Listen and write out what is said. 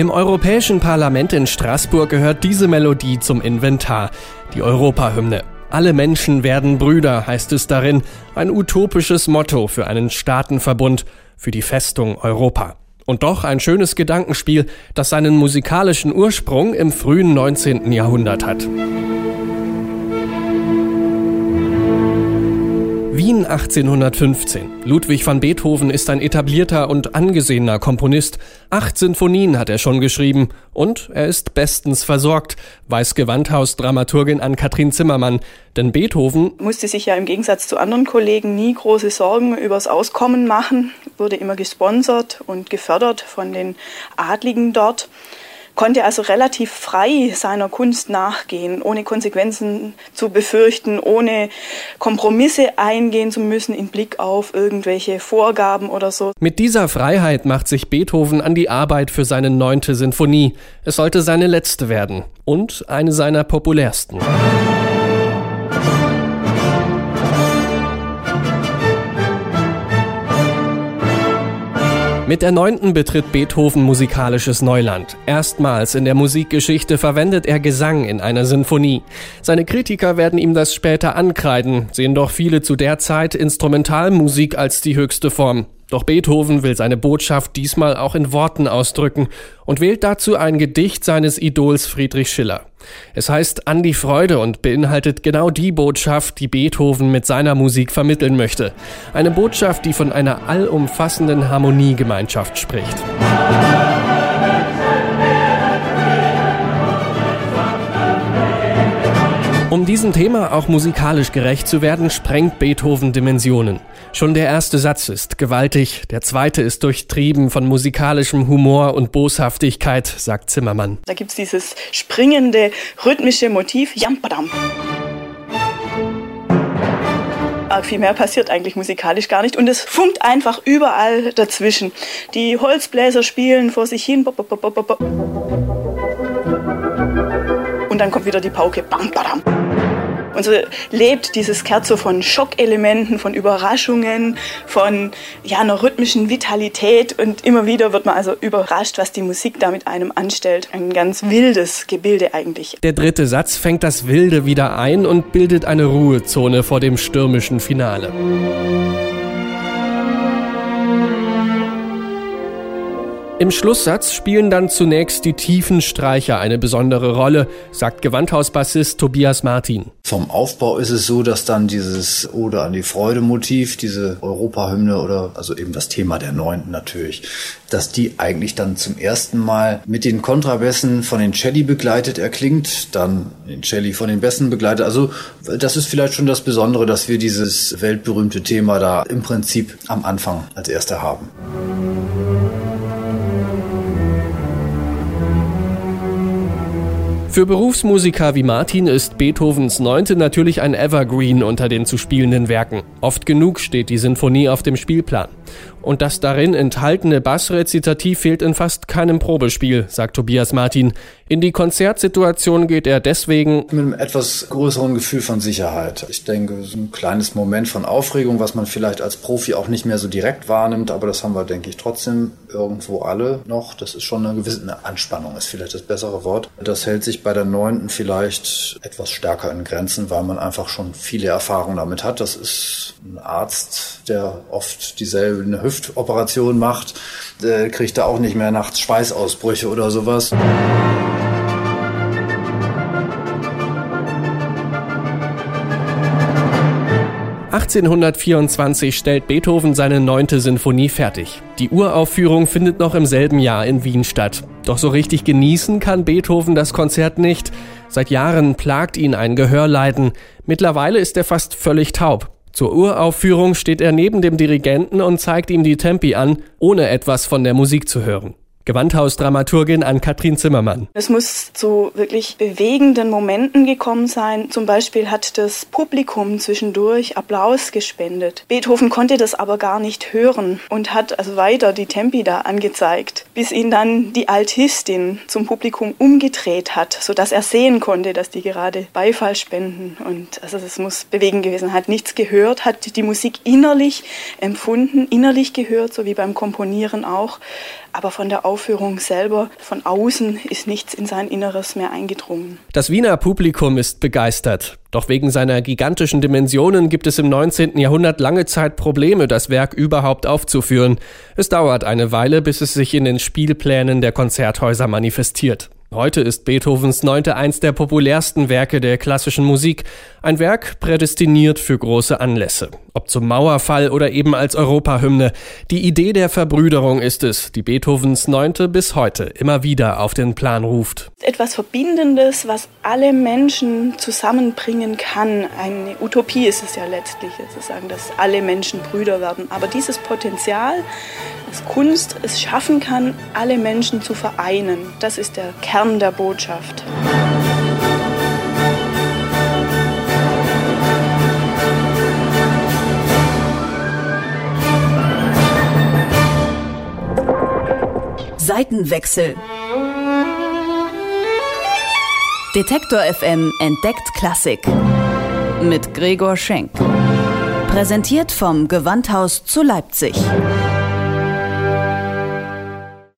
Im Europäischen Parlament in Straßburg gehört diese Melodie zum Inventar, die Europahymne. Alle Menschen werden Brüder, heißt es darin, ein utopisches Motto für einen Staatenverbund, für die Festung Europa. Und doch ein schönes Gedankenspiel, das seinen musikalischen Ursprung im frühen 19. Jahrhundert hat. Wien 1815. Ludwig van Beethoven ist ein etablierter und angesehener Komponist. Acht Sinfonien hat er schon geschrieben und er ist bestens versorgt, weiß Gewandhaus-Dramaturgin Ann-Kathrin Zimmermann. Denn Beethoven musste sich ja im Gegensatz zu anderen Kollegen nie große Sorgen übers Auskommen machen, wurde immer gesponsert und gefördert von den Adligen dort konnte also relativ frei seiner Kunst nachgehen, ohne Konsequenzen zu befürchten, ohne Kompromisse eingehen zu müssen in Blick auf irgendwelche Vorgaben oder so. Mit dieser Freiheit macht sich Beethoven an die Arbeit für seine neunte Sinfonie. Es sollte seine letzte werden und eine seiner populärsten. Mit der neunten betritt Beethoven musikalisches Neuland. Erstmals in der Musikgeschichte verwendet er Gesang in einer Sinfonie. Seine Kritiker werden ihm das später ankreiden, sehen doch viele zu der Zeit Instrumentalmusik als die höchste Form. Doch Beethoven will seine Botschaft diesmal auch in Worten ausdrücken und wählt dazu ein Gedicht seines Idols Friedrich Schiller. Es heißt An die Freude und beinhaltet genau die Botschaft, die Beethoven mit seiner Musik vermitteln möchte. Eine Botschaft, die von einer allumfassenden Harmoniegemeinschaft spricht. Um diesem Thema auch musikalisch gerecht zu werden, sprengt Beethoven Dimensionen. Schon der erste Satz ist gewaltig, der zweite ist durchtrieben von musikalischem Humor und Boshaftigkeit, sagt Zimmermann. Da gibt's dieses springende, rhythmische Motiv, Jampadam. Viel mehr passiert eigentlich musikalisch gar nicht und es funkt einfach überall dazwischen. Die Holzbläser spielen vor sich hin. Und dann kommt wieder die Pauke. Bam, badam. Und so lebt dieses Scherzo von Schockelementen, von Überraschungen, von ja, einer rhythmischen Vitalität und immer wieder wird man also überrascht, was die Musik da mit einem anstellt. Ein ganz wildes Gebilde eigentlich. Der dritte Satz fängt das Wilde wieder ein und bildet eine Ruhezone vor dem stürmischen Finale. Im Schlusssatz spielen dann zunächst die tiefen Streicher eine besondere Rolle, sagt Gewandhausbassist Tobias Martin. Vom Aufbau ist es so, dass dann dieses Ode an die Freude Motiv, diese Europahymne oder also eben das Thema der Neunten natürlich, dass die eigentlich dann zum ersten Mal mit den Kontrabässen von den Celli begleitet erklingt, dann den Celli von den Bässen begleitet. Also das ist vielleicht schon das Besondere, dass wir dieses weltberühmte Thema da im Prinzip am Anfang als erster haben. Für Berufsmusiker wie Martin ist Beethovens Neunte natürlich ein Evergreen unter den zu spielenden Werken. Oft genug steht die Sinfonie auf dem Spielplan. Und das darin enthaltene Bassrezitativ fehlt in fast keinem Probespiel, sagt Tobias Martin. In die Konzertsituation geht er deswegen mit einem etwas größeren Gefühl von Sicherheit. Ich denke, so ein kleines Moment von Aufregung, was man vielleicht als Profi auch nicht mehr so direkt wahrnimmt, aber das haben wir, denke ich, trotzdem irgendwo alle noch. Das ist schon eine gewisse eine Anspannung, ist vielleicht das bessere Wort. Das hält sich bei der neunten vielleicht etwas stärker in Grenzen, weil man einfach schon viele Erfahrungen damit hat. Das ist ein Arzt, der oft dieselbe eine Hüftoperation macht, äh, kriegt er auch nicht mehr nachts Schweißausbrüche oder sowas. 1824 stellt Beethoven seine neunte Sinfonie fertig. Die Uraufführung findet noch im selben Jahr in Wien statt. Doch so richtig genießen kann Beethoven das Konzert nicht. Seit Jahren plagt ihn ein Gehörleiden. Mittlerweile ist er fast völlig taub. Zur Uraufführung steht er neben dem Dirigenten und zeigt ihm die Tempi an, ohne etwas von der Musik zu hören. Gewandhaus-Dramaturgin an Katrin Zimmermann. Es muss zu wirklich bewegenden Momenten gekommen sein. Zum Beispiel hat das Publikum zwischendurch Applaus gespendet. Beethoven konnte das aber gar nicht hören und hat also weiter die Tempi da angezeigt, bis ihn dann die Altistin zum Publikum umgedreht hat, sodass er sehen konnte, dass die gerade Beifall spenden. Und also das muss bewegend gewesen. Hat nichts gehört, hat die Musik innerlich empfunden, innerlich gehört, so wie beim Komponieren auch. Aber von der Aufführung selber, von außen, ist nichts in sein Inneres mehr eingedrungen. Das Wiener Publikum ist begeistert. Doch wegen seiner gigantischen Dimensionen gibt es im 19. Jahrhundert lange Zeit Probleme, das Werk überhaupt aufzuführen. Es dauert eine Weile, bis es sich in den Spielplänen der Konzerthäuser manifestiert. Heute ist Beethovens Neunte eins der populärsten Werke der klassischen Musik. Ein Werk prädestiniert für große Anlässe. Ob zum Mauerfall oder eben als Europahymne. Die Idee der Verbrüderung ist es, die Beethovens Neunte bis heute immer wieder auf den Plan ruft. Etwas Verbindendes, was alle Menschen zusammenbringen kann. Eine Utopie ist es ja letztlich, sozusagen, dass alle Menschen Brüder werden. Aber dieses Potenzial, dass Kunst es schaffen kann, alle Menschen zu vereinen, das ist der Kern der Botschaft. Seitenwechsel. Detektor FM entdeckt Klassik. Mit Gregor Schenk. Präsentiert vom Gewandhaus zu Leipzig.